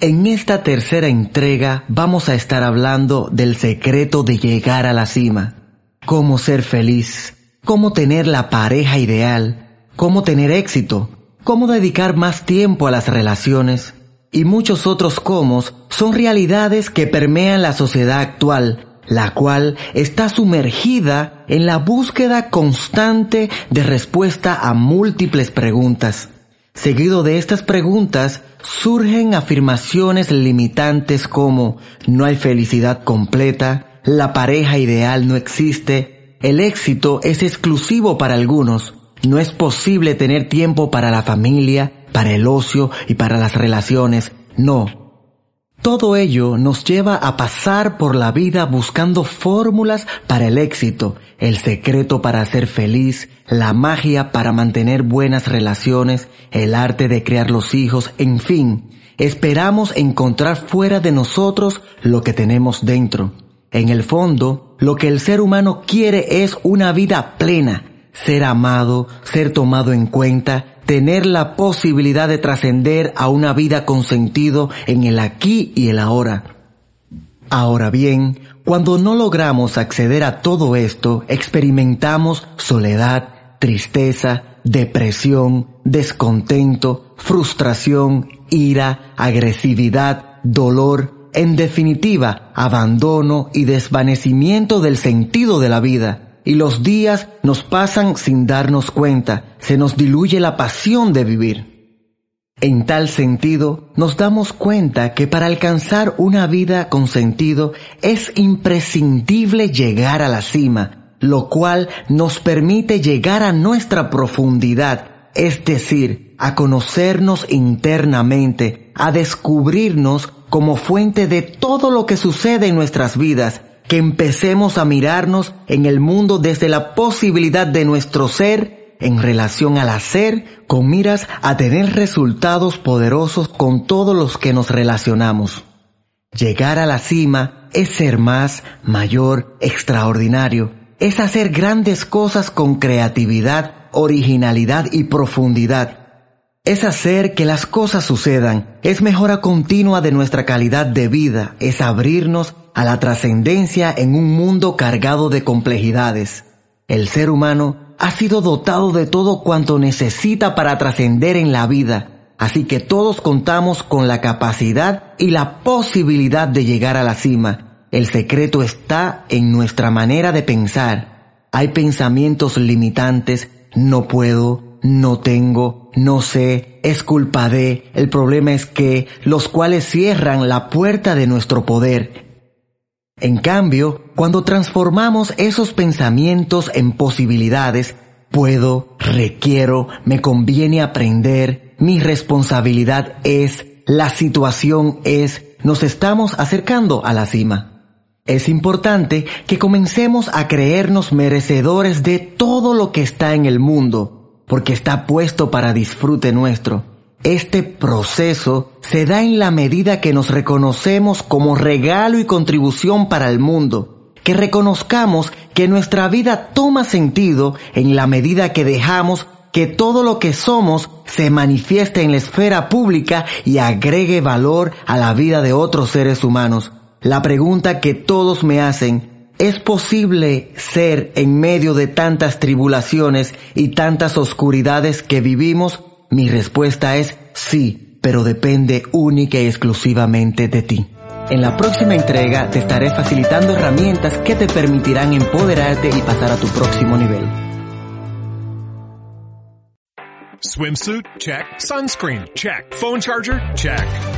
En esta tercera entrega vamos a estar hablando del secreto de llegar a la cima. Cómo ser feliz, cómo tener la pareja ideal, cómo tener éxito, cómo dedicar más tiempo a las relaciones y muchos otros cómo son realidades que permean la sociedad actual, la cual está sumergida en la búsqueda constante de respuesta a múltiples preguntas. Seguido de estas preguntas surgen afirmaciones limitantes como no hay felicidad completa, la pareja ideal no existe, el éxito es exclusivo para algunos, no es posible tener tiempo para la familia, para el ocio y para las relaciones, no, todo ello nos lleva a pasar por la vida buscando fórmulas para el éxito, el secreto para ser feliz, la magia para mantener buenas relaciones, el arte de crear los hijos, en fin, esperamos encontrar fuera de nosotros lo que tenemos dentro. En el fondo, lo que el ser humano quiere es una vida plena, ser amado, ser tomado en cuenta, tener la posibilidad de trascender a una vida con sentido en el aquí y el ahora. Ahora bien, cuando no logramos acceder a todo esto, experimentamos soledad, tristeza, depresión, descontento, frustración, ira, agresividad, dolor, en definitiva, abandono y desvanecimiento del sentido de la vida y los días nos pasan sin darnos cuenta, se nos diluye la pasión de vivir. En tal sentido, nos damos cuenta que para alcanzar una vida con sentido es imprescindible llegar a la cima, lo cual nos permite llegar a nuestra profundidad, es decir, a conocernos internamente, a descubrirnos como fuente de todo lo que sucede en nuestras vidas que empecemos a mirarnos en el mundo desde la posibilidad de nuestro ser en relación al hacer con miras a tener resultados poderosos con todos los que nos relacionamos. Llegar a la cima es ser más, mayor, extraordinario. Es hacer grandes cosas con creatividad, originalidad y profundidad es hacer que las cosas sucedan, es mejora continua de nuestra calidad de vida, es abrirnos a la trascendencia en un mundo cargado de complejidades. El ser humano ha sido dotado de todo cuanto necesita para trascender en la vida, así que todos contamos con la capacidad y la posibilidad de llegar a la cima. El secreto está en nuestra manera de pensar. Hay pensamientos limitantes, no puedo, no tengo, no sé, es culpa de, el problema es que, los cuales cierran la puerta de nuestro poder. En cambio, cuando transformamos esos pensamientos en posibilidades, puedo, requiero, me conviene aprender, mi responsabilidad es, la situación es, nos estamos acercando a la cima. Es importante que comencemos a creernos merecedores de todo lo que está en el mundo, porque está puesto para disfrute nuestro. Este proceso se da en la medida que nos reconocemos como regalo y contribución para el mundo, que reconozcamos que nuestra vida toma sentido en la medida que dejamos que todo lo que somos se manifieste en la esfera pública y agregue valor a la vida de otros seres humanos. La pregunta que todos me hacen ¿Es posible ser en medio de tantas tribulaciones y tantas oscuridades que vivimos? Mi respuesta es sí, pero depende única y exclusivamente de ti. En la próxima entrega te estaré facilitando herramientas que te permitirán empoderarte y pasar a tu próximo nivel. Swimsuit? Check. Sunscreen? Check. Phone charger? Check.